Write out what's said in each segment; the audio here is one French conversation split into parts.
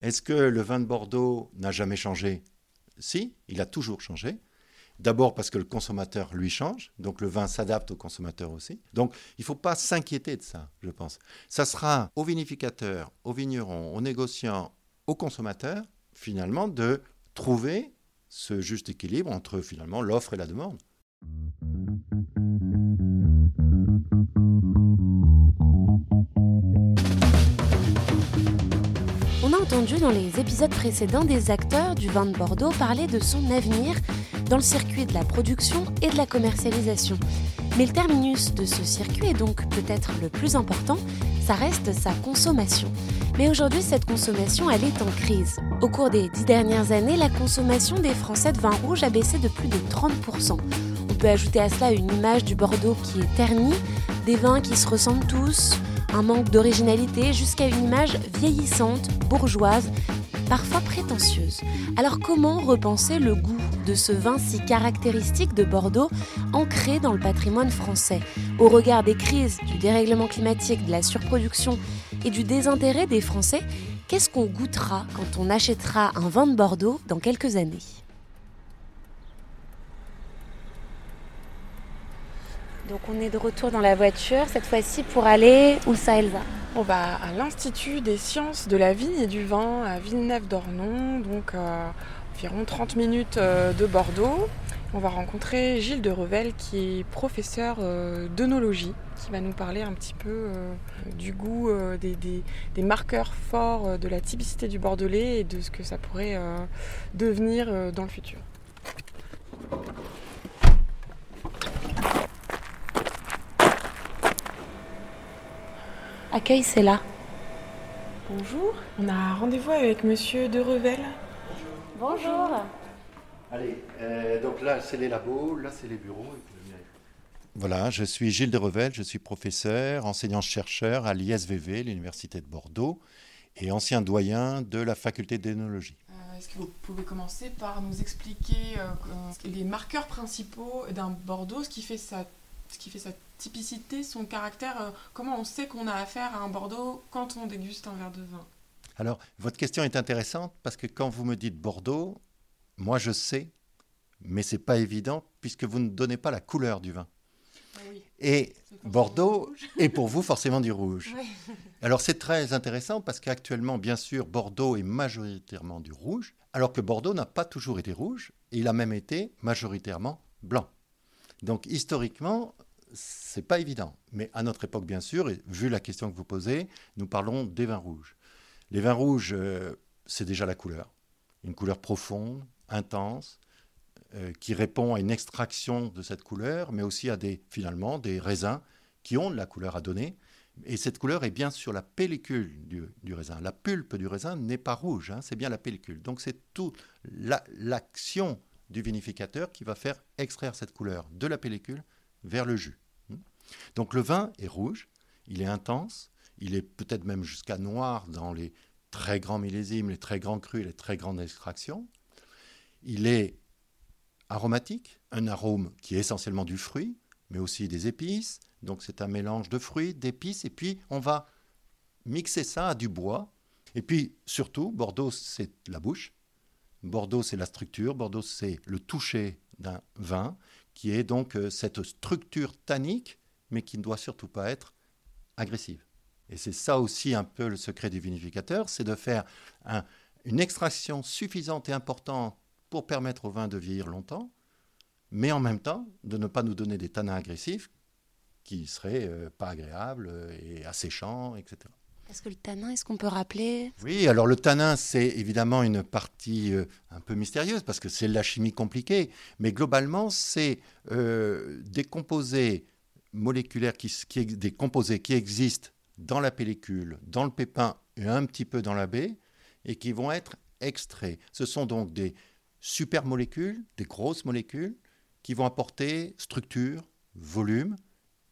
Est-ce que le vin de Bordeaux n'a jamais changé? Si, il a toujours changé. D'abord parce que le consommateur lui change, donc le vin s'adapte au consommateur aussi. Donc il ne faut pas s'inquiéter de ça, je pense. Ça sera aux vinificateurs, aux vignerons, aux négociants, aux consommateurs, finalement, de trouver ce juste équilibre entre finalement l'offre et la demande. Entendu dans les épisodes précédents des acteurs du vin de Bordeaux parler de son avenir dans le circuit de la production et de la commercialisation. Mais le terminus de ce circuit, et donc peut-être le plus important, ça reste sa consommation. Mais aujourd'hui, cette consommation, elle est en crise. Au cours des dix dernières années, la consommation des Français de vin rouge a baissé de plus de 30%. On peut ajouter à cela une image du Bordeaux qui est ternie, des vins qui se ressemblent tous, un manque d'originalité jusqu'à une image vieillissante, bourgeoise, parfois prétentieuse. Alors comment repenser le goût de ce vin si caractéristique de Bordeaux, ancré dans le patrimoine français, au regard des crises, du dérèglement climatique, de la surproduction et du désintérêt des Français Qu'est-ce qu'on goûtera quand on achètera un vin de Bordeaux dans quelques années? Donc on est de retour dans la voiture, cette fois-ci pour aller où ça Elsa? On va à l'Institut des sciences de la vigne et du vin à Villeneuve-d'Ornon, donc euh, environ 30 minutes euh, de Bordeaux. On va rencontrer Gilles de Revel qui est professeur euh, d'œnologie, qui va nous parler un petit peu euh, du goût euh, des, marqueurs forts de la typicité du Bordelais et de ce que ça pourrait devenir dans le futur. Accueil, c'est là. Bonjour, on a rendez-vous avec monsieur de Revel. Bonjour. Allez, euh, donc là, c'est les labos, là, c'est les bureaux. Voilà, je suis Gilles de Revel, je suis professeur, enseignant-chercheur à l'ISVV, l'Université de Bordeaux, et ancien doyen de la faculté d'énologie. Euh, Est-ce que vous pouvez commencer par nous expliquer euh, euh, les marqueurs principaux d'un Bordeaux, ce qui fait sa, ce qui fait sa typicité, son caractère, euh, comment on sait qu'on a affaire à un Bordeaux quand on déguste un verre de vin? Alors, votre question est intéressante parce que quand vous me dites Bordeaux, moi je sais, mais c'est pas évident puisque vous ne donnez pas la couleur du vin. Oui, Et Bordeaux est pour vous forcément du rouge. Oui. Alors c'est très intéressant parce qu'actuellement, bien sûr, Bordeaux est majoritairement du rouge, alors que Bordeaux n'a pas toujours été rouge, et il a même été majoritairement blanc. Donc historiquement, c'est pas évident. Mais à notre époque, bien sûr, et vu la question que vous posez, nous parlons des vins rouges. Les vins rouges, euh, c'est déjà la couleur. Une couleur profonde, intense, euh, qui répond à une extraction de cette couleur, mais aussi à des, finalement, des raisins qui ont de la couleur à donner. Et cette couleur est bien sur la pellicule du, raisin. La pulpe du raisin n'est pas rouge, hein, c'est bien la pellicule. Donc c'est toute la- l'action du vinificateur qui va faire extraire cette couleur de la pellicule vers le jus. Hmm. Donc le vin est rouge, il est intense, il est peut-être même jusqu'à noir dans les très grands millésimes, les très grands crus, les très grandes extractions. Il est aromatique, un arôme qui est essentiellement du fruit, mais aussi des épices. Donc c'est un mélange de fruits, d'épices, et puis on va mixer ça à du bois. Et puis surtout, Bordeaux, c'est la bouche. Bordeaux, c'est la structure. Bordeaux, c'est le toucher d'un vin, qui est donc euh, cette structure tannique, mais qui ne doit surtout pas être agressive. Et c'est ça aussi un peu le secret du vinificateur, c'est de faire un- une extraction suffisante et importante pour permettre au vin de vieillir longtemps, mais en même temps de ne pas nous donner des tanins agressifs qui seraient euh, pas agréables euh, et asséchants, etc. Est-ce que le tanin, est-ce qu'on peut rappeler Oui, alors le tanin, c'est évidemment une partie euh, un peu mystérieuse parce que c'est la chimie compliquée, mais globalement, c'est euh, des composés moléculaires, qui, des composés qui existent dans la pellicule, dans le pépin et un petit peu dans la baie, et qui vont être extraits. Ce sont donc des super molécules, des grosses molécules, qui vont apporter structure, volume,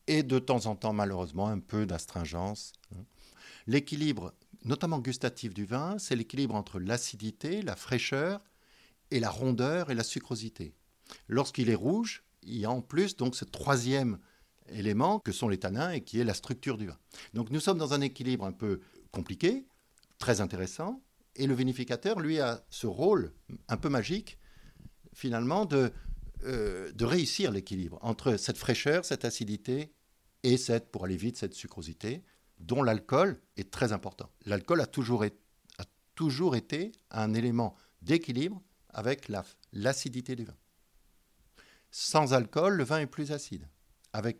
et de temps en temps, malheureusement, un peu d'astringence. L'équilibre, notamment gustatif du vin, c'est l'équilibre entre l'acidité, la fraîcheur, et la rondeur et la sucrosité. Lorsqu'il est rouge, il y a en plus donc ce troisième élément que sont les tanins et qui est la structure du vin. Donc nous sommes dans un équilibre un peu compliqué, très intéressant, et le vinificateur, lui, a ce rôle un peu magique, finalement, de, euh, de réussir l'équilibre entre cette fraîcheur, cette acidité et cette, pour aller vite, cette sucrosité, dont l'alcool est très important. L'alcool a toujours, été un élément d'équilibre avec l'acidité du vin. Sans alcool, le vin est plus acide. Avec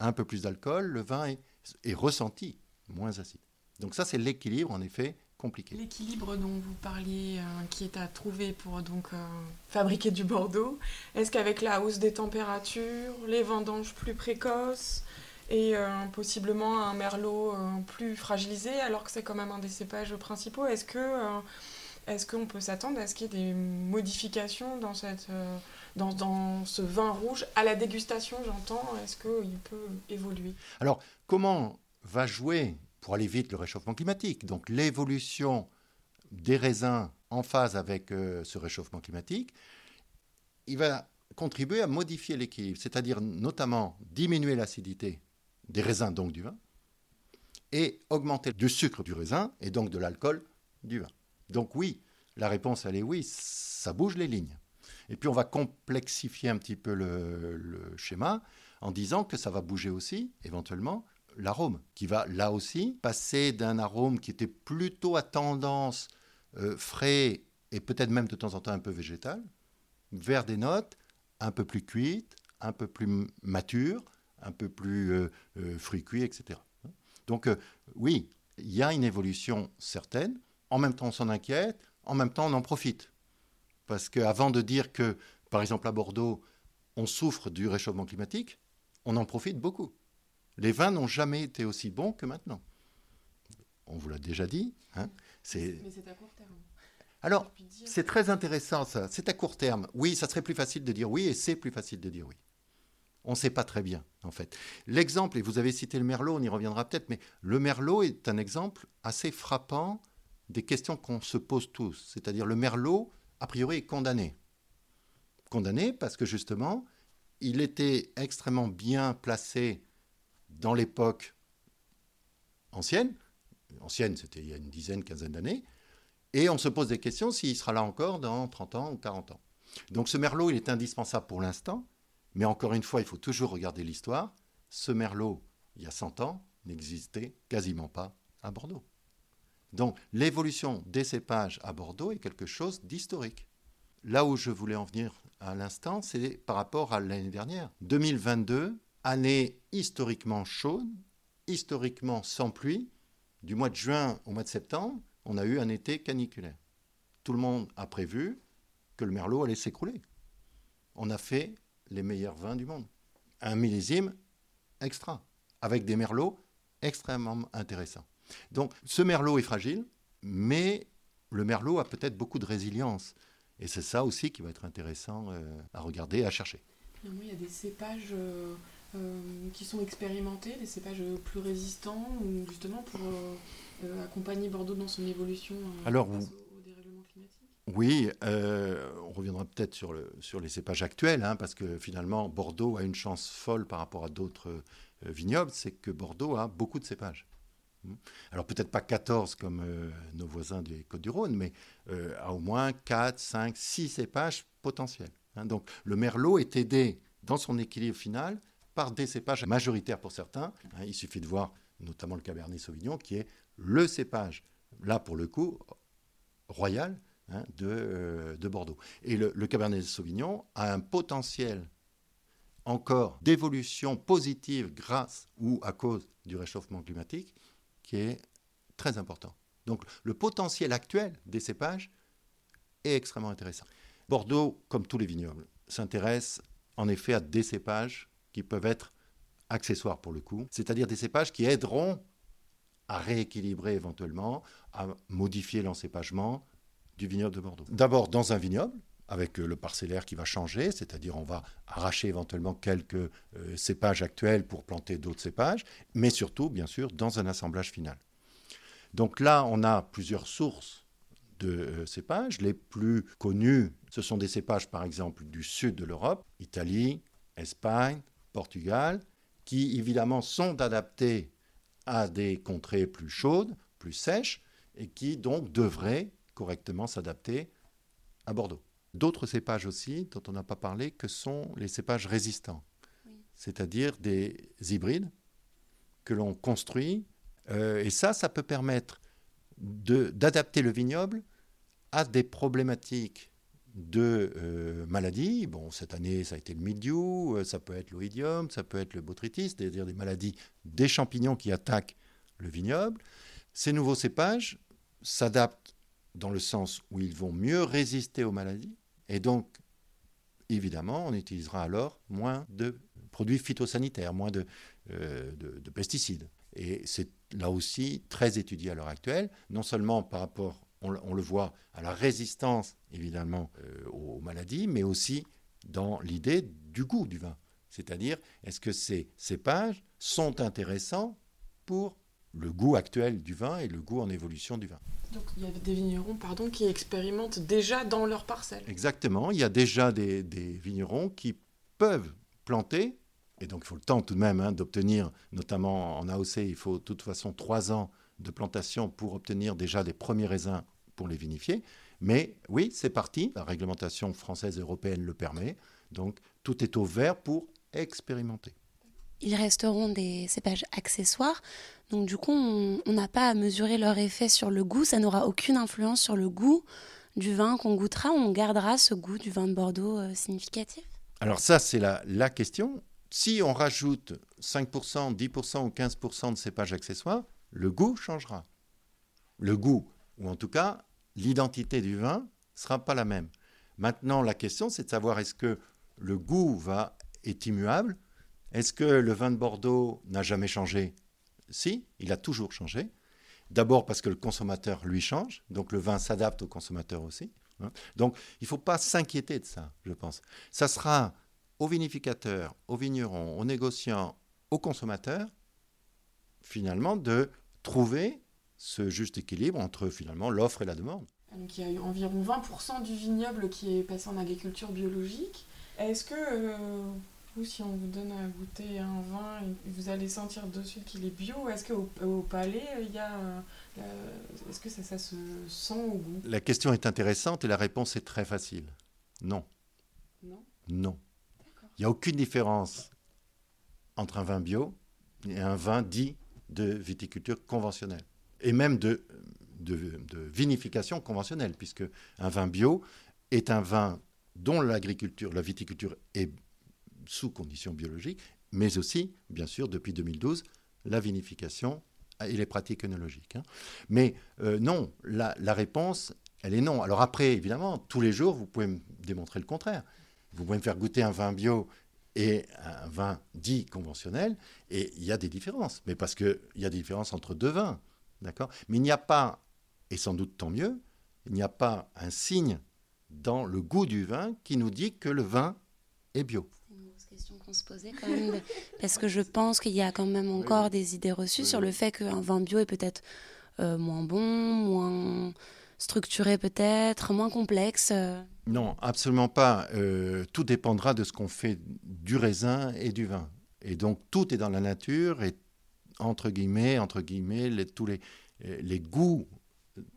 un peu plus d'alcool, le vin est, ressenti moins acide. Donc ça, c'est l'équilibre, en effet, compliqué. L'équilibre dont vous parliez, euh, qui est à trouver pour donc euh, fabriquer du Bordeaux, est-ce qu'avec la hausse des températures, les vendanges plus précoces et euh, possiblement un merlot plus fragilisé, alors que c'est quand même un des cépages principaux, est-ce que est-ce qu'on peut s'attendre à ce qu'il y ait des modifications dans, cette, euh, dans, dans, ce vin rouge à la dégustation, j'entends? Est-ce qu'il peut évoluer? Alors, comment va jouer, pour aller vite, le réchauffement climatique? Donc, l'évolution des raisins en phase avec euh, ce réchauffement climatique, il va contribuer à modifier l'équilibre, c'est-à-dire notamment diminuer l'acidité des raisins, donc du vin, et augmenter du sucre du raisin et donc de l'alcool du vin. Donc oui, la réponse, elle est oui, ça bouge les lignes. Et puis on va complexifier un petit peu le, schéma en disant que ça va bouger aussi, éventuellement, l'arôme, qui va là aussi passer d'un arôme qui était plutôt à tendance euh, frais et peut-être même de temps en temps un peu végétal, vers des notes un peu plus cuites, un peu plus matures, un peu plus euh, euh, fruits cuits, etc. Donc oui, il y a une évolution certaine en même temps on s'en inquiète, en même temps on en profite. Parce qu'avant de dire que, par exemple à Bordeaux, on souffre du réchauffement climatique, on en profite beaucoup. Les vins n'ont jamais été aussi bons que maintenant. On vous l'a déjà dit. Hein c'est... Mais c'est à court terme. Alors, c'est très intéressant ça. C'est à court terme. Oui, ça serait plus facile de dire oui et c'est plus facile de dire oui. On ne sait pas très bien, en fait. L'exemple, et vous avez cité le Merlot, on y reviendra peut-être, mais le Merlot est un exemple assez frappant des questions qu'on se pose tous. C'est-à-dire le merlot, a priori, est condamné. Condamné parce que justement, il était extrêmement bien placé dans l'époque ancienne. Ancienne, c'était il y a une dizaine, quinzaine d'années. Et on se pose des questions s'il sera là encore dans 30 ans ou 40 ans. Donc ce merlot, il est indispensable pour l'instant. Mais encore une fois, il faut toujours regarder l'histoire. Ce merlot, il y a 100 ans, n'existait quasiment pas à Bordeaux. Donc l'évolution des cépages à Bordeaux est quelque chose d'historique. Là où je voulais en venir à l'instant, c'est par rapport à l'année dernière. 2022, année historiquement chaude, historiquement sans pluie. Du mois de juin au mois de septembre, on a eu un été caniculaire. Tout le monde a prévu que le merlot allait s'écrouler. On a fait les meilleurs vins du monde. Un millésime extra, avec des merlots extrêmement intéressants. Donc ce merlot est fragile, mais le merlot a peut-être beaucoup de résilience. Et c'est ça aussi qui va être intéressant euh, à regarder et à chercher. Il y a des cépages euh, euh, qui sont expérimentés, des cépages plus résistants, ou justement pour accompagner Bordeaux dans son évolution Alors, vous... Oui, on reviendra peut-être sur, le, sur les cépages actuels, hein, parce que finalement, Bordeaux a une chance folle par rapport à d'autres vignobles, c'est que Bordeaux a beaucoup de cépages. Alors peut-être pas 14 comme euh, nos voisins des Côtes-du-Rhône, mais euh, à au moins 4, 5, 6 cépages potentiels. Hein. Donc le merlot est aidé dans son équilibre final par des cépages majoritaires pour certains. Hein. il suffit de voir notamment le Cabernet Sauvignon qui est le cépage, là pour le coup, royal hein, euh, de, Bordeaux. Et le, le Cabernet Sauvignon a un potentiel encore d'évolution positive grâce ou à cause du réchauffement climatique qui est très important. Donc le potentiel actuel des cépages est extrêmement intéressant. Bordeaux, comme tous les vignobles, s'intéresse en effet à des cépages qui peuvent être accessoires pour le coup, c'est-à-dire des cépages qui aideront à rééquilibrer éventuellement, à modifier l'encépagement du vignoble de Bordeaux. D'abord dans un vignoble, avec euh, le parcellaire qui va changer, c'est-à-dire on va arracher éventuellement quelques euh, cépages actuels pour planter d'autres cépages, mais surtout, bien sûr, dans un assemblage final. Donc là, on a plusieurs sources de euh, cépages. Les plus connus, ce sont des cépages, par exemple, du sud de l'Europe, Italie, Espagne, Portugal, qui évidemment sont adaptés à des contrées plus chaudes, plus sèches, et qui donc devraient correctement s'adapter à Bordeaux. D'autres cépages aussi, dont on n'a pas parlé, que sont les cépages résistants, c'est-à-dire des hybrides que l'on construit. Euh, et ça, ça peut permettre d'adapter le vignoble à des problématiques de euh, maladies. Bon, cette année, ça a été le mildiou, euh, ça peut être l'oïdium, ça peut être le botrytis, c'est-à-dire des maladies des champignons qui attaquent le vignoble. Ces nouveaux cépages s'adaptent dans le sens où ils vont mieux résister aux maladies. Et donc, évidemment, on utilisera alors moins de produits phytosanitaires, moins de, euh, de pesticides. Et c'est là aussi très étudié à l'heure actuelle, non seulement par rapport on, le voit à la résistance, évidemment, euh, aux maladies, mais aussi dans l'idée du goût du vin. C'est-à-dire, est-ce que ces cépages sont intéressants pour le goût actuel du vin et le goût en évolution du vin. Donc il y a des vignerons pardon, qui expérimentent déjà dans leur parcelle. Exactement, il y a déjà des, vignerons qui peuvent planter, et donc il faut le temps tout de même hein, d'obtenir, notamment en AOC, il faut de toute façon trois ans de plantation pour obtenir déjà des premiers raisins pour les vinifier. Mais oui, c'est parti. La réglementation française et européenne le permet. Donc tout est au vert pour expérimenter. Ils resteront des cépages accessoires. Donc du coup, on n'a pas à mesurer leur effet sur le goût. Ça n'aura aucune influence sur le goût du vin qu'on goûtera. On gardera ce goût du vin de Bordeaux euh, significatif. Alors ça, c'est la, la question. Si on rajoute 5%, 10% ou 15% de cépages accessoires, le goût changera. Le goût ou en tout cas, l'identité du vin sera pas la même. Maintenant, la question, c'est de savoir est-ce que le goût va, est immuable Est-ce que le vin de Bordeaux n'a jamais changé? Si, il a toujours changé. D'abord parce que le consommateur, lui, change, donc le vin s'adapte au consommateur aussi. Hein. Donc, il ne faut pas s'inquiéter de ça, je pense. Ça sera aux vinificateurs, aux vignerons, aux négociants, aux consommateurs, finalement, de trouver ce juste équilibre entre finalement l'offre et la demande. Il y a eu environ 20% du vignoble qui est passé en agriculture biologique. Est-ce que euh, si on vous donne à goûter un vin, vous allez sentir dessus qu'il est bio Est-ce qu'au au palais, il y a, euh, est-ce que ça, ça, se sent au goût? La question est intéressante et la réponse est très facile. Non. Non? Non. Il n'y a aucune différence entre un vin bio et un vin dit de viticulture conventionnelle et même de, de, vinification conventionnelle, puisque un vin bio est un vin dont l'agriculture, la viticulture est sous conditions biologiques, mais aussi, bien sûr, depuis 2012, la vinification et les pratiques œnologiques. Hein. Mais euh, non, la, réponse, elle est non. Alors après, évidemment, tous les jours, vous pouvez me démontrer le contraire. Vous pouvez me faire goûter un vin bio et un vin dit conventionnel, et il y a des différences. Mais parce qu'il y a des différences entre deux vins. D'accord? Mais il n'y a pas, et sans doute tant mieux, il n'y a pas un signe dans le goût du vin qui nous dit que le vin est bio. Question qu'on se posait quand même, parce que je pense qu'il y a quand même encore des idées reçues sur le fait qu'un vin bio est peut-être euh, moins bon, moins structuré peut-être, moins complexe. Euh. Non, absolument pas. Euh, tout dépendra de ce qu'on fait du raisin et du vin. Et donc tout est dans la nature et entre guillemets, entre guillemets, les, tous les, les goûts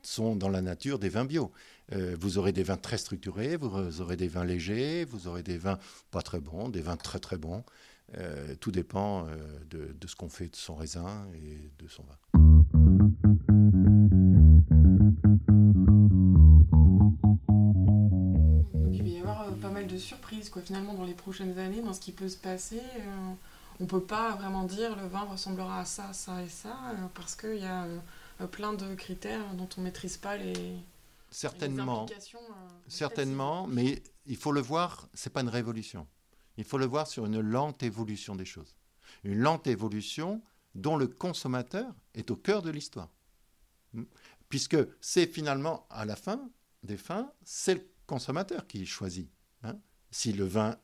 sont dans la nature des vins bio. Euh, vous aurez des vins très structurés, vous aurez des vins légers, vous aurez des vins pas très bons, des vins très très bons. Euh, tout dépend euh, de, ce qu'on fait de son raisin et de son vin. il va y avoir pas mal de surprises quoi, finalement dans les prochaines années, dans ce qui peut se passer on ne peut pas vraiment dire le vin ressemblera à ça, ça et ça, parce qu'il y a plein de critères dont on ne maîtrise pas les. Certainement. Euh, certainement, mais il faut le voir, c'est pas une révolution. Il faut le voir sur une lente évolution des choses. Une lente évolution dont le consommateur est au cœur de l'histoire. Hmm. Puisque c'est finalement, à la fin des fins, c'est le consommateur qui choisit hein, si le vin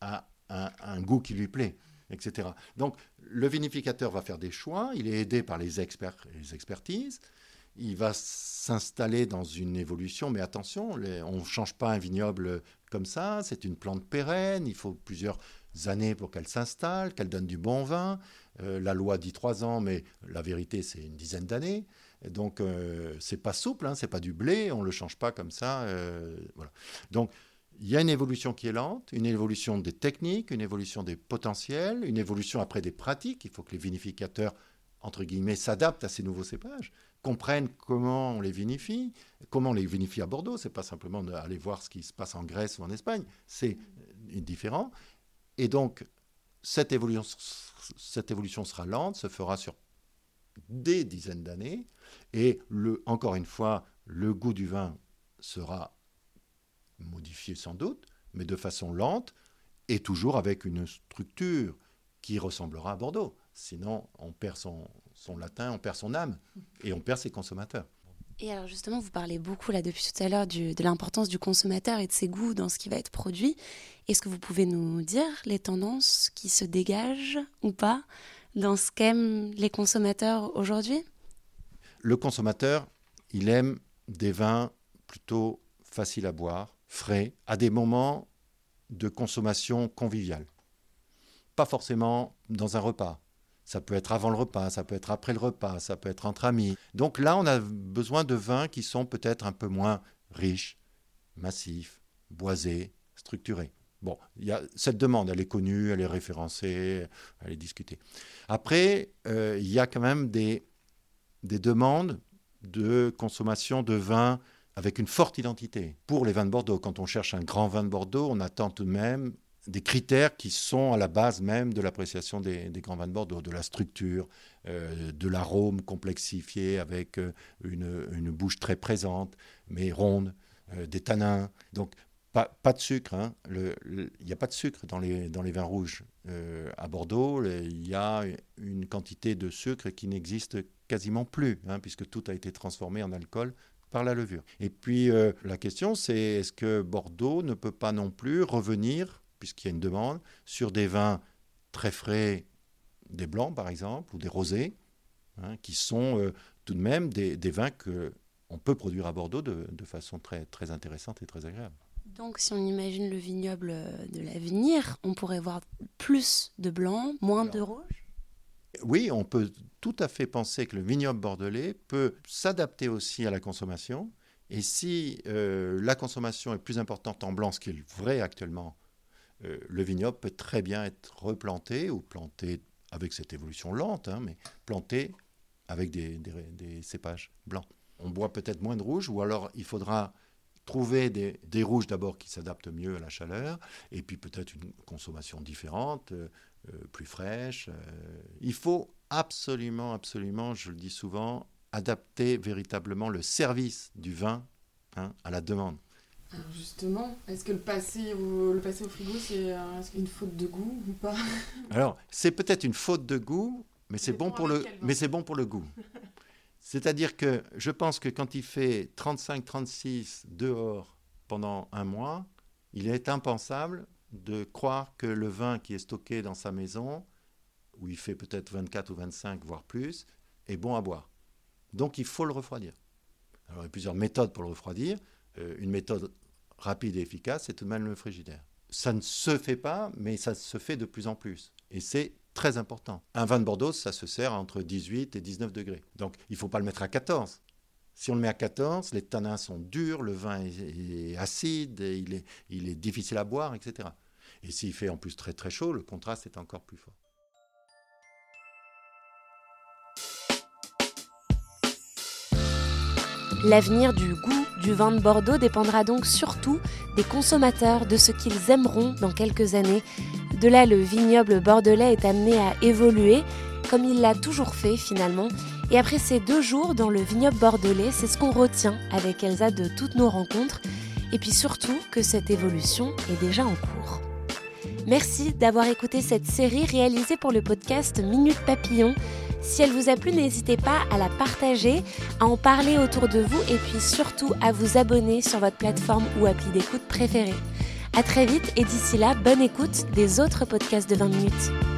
a un, goût qui lui plaît, etc. Donc, le vinificateur va faire des choix, il est aidé par les, experts, les expertises, il va s'installer dans une évolution, mais attention, on ne change pas un vignoble comme ça, c'est une plante pérenne, il faut plusieurs années pour qu'elle s'installe, qu'elle donne du bon vin. Euh, la loi dit trois ans, mais la vérité, c'est une dizaine d'années. Donc, euh, c'est pas souple, hein, c'est pas du blé, on le change pas comme ça. Euh, voilà. Donc, il y a une évolution qui est lente, une évolution des techniques, une évolution des potentiels, une évolution après des pratiques. Il faut que les vinificateurs, entre guillemets, s'adaptent à ces nouveaux cépages comprennent comment on les vinifie, comment on les vinifie à Bordeaux. C'est pas simplement d'aller voir ce qui se passe en Grèce ou en Espagne, c'est différent. Et donc, cette évolution, cette évolution sera lente, se fera sur des dizaines d'années. Et encore une fois, le goût du vin sera modifié sans doute, mais de façon lente et toujours avec une structure qui ressemblera à Bordeaux. Sinon, on perd son, son latin, on perd son âme et on perd ses consommateurs. Et alors justement, vous parlez beaucoup là depuis tout à l'heure de l'importance du consommateur et de ses goûts dans ce qui va être produit. Est-ce que vous pouvez nous dire les tendances qui se dégagent ou pas dans ce qu'aiment les consommateurs aujourd'hui? Le consommateur, il aime des vins plutôt faciles à boire, frais, à des moments de consommation conviviale. Pas forcément dans un repas, ça peut être avant le repas, ça peut être après le repas, ça peut être entre amis. Donc là, on a besoin de vins qui sont peut-être un peu moins riches, massifs, boisés, structurés. Bon, y a, cette demande, elle est connue, elle est référencée, elle est discutée. Après, euh, il y a quand même des, des demandes de consommation de vins avec une forte identité. Pour les vins de Bordeaux, quand on cherche un grand vin de Bordeaux, on attend tout de même des critères qui sont à la base même de l'appréciation des, grands vins de Bordeaux, de la structure, euh, de l'arôme complexifié avec euh, une, bouche très présente, mais ronde, euh, des tanins. Donc, pas, de sucre. Hein. Il n'y a pas de sucre dans les, dans les vins rouges. à Bordeaux, il y a une quantité de sucre qui n'existe quasiment plus, hein, puisque tout a été transformé en alcool par la levure. Et puis la question, c'est est-ce que Bordeaux ne peut pas non plus revenir puisqu'il y a une demande, sur des vins très frais, des blancs par exemple, ou des rosés, hein, qui sont euh, tout de même des, vins qu'on peut produire à Bordeaux de, façon très, très intéressante et très agréable. Donc si on imagine le vignoble de l'avenir, on pourrait voir plus de blanc, moins de rouge Oui, on peut tout à fait penser que le vignoble bordelais peut s'adapter aussi à la consommation. Et si euh, la consommation est plus importante en blanc, ce qui est vrai actuellement euh, le vignoble peut très bien être replanté ou planté avec cette évolution lente, hein, mais planté avec des, cépages blancs. On boit peut-être moins de rouge, ou alors il faudra trouver des, rouges d'abord qui s'adaptent mieux à la chaleur, et puis peut-être une consommation différente, euh, euh, plus fraîche. il faut absolument, absolument, je le dis souvent, adapter véritablement le service du vin hein, à la demande. Alors justement, est-ce que le passer au, le passer au frigo, c'est une faute de goût ou pas? Alors, c'est peut-être une faute de goût, mais c'est bon, pour le, mais c'est bon pour le goût. C'est-à-dire que je pense que quand il fait 35-36 dehors pendant un mois, il est impensable de croire que le vin qui est stocké dans sa maison, où il fait peut-être 24 ou 25, voire plus, est bon à boire. Donc il faut le refroidir. Alors il y a plusieurs méthodes pour le refroidir. Euh, une méthode rapide et efficace, c'est tout de même le frigidaire. Ça ne se fait pas, mais ça se fait de plus en plus. Et c'est très important. Un vin de Bordeaux, ça se sert entre 18 et 19 degrés. Donc il ne faut pas le mettre à 14. Si on le met à 14, les tanins sont durs, le vin est, acide, il, est, il est difficile à boire, etc. Et s'il fait en plus très très chaud, le contraste est encore plus fort. L'avenir du goût du vin de Bordeaux dépendra donc surtout des consommateurs, de ce qu'ils aimeront dans quelques années. De là, le vignoble bordelais est amené à évoluer, comme il l'a toujours fait finalement. Et après ces deux jours dans le vignoble bordelais, c'est ce qu'on retient avec Elsa de toutes nos rencontres, et puis surtout que cette évolution est déjà en cours. Merci d'avoir écouté cette série réalisée pour le podcast Minute Papillon Si elle vous a plu, n'hésitez pas à la partager, à en parler autour de vous et puis surtout à vous abonner sur votre plateforme ou appli d'écoute préférée. À très vite et d'ici là, bonne écoute des autres podcasts de 20 minutes.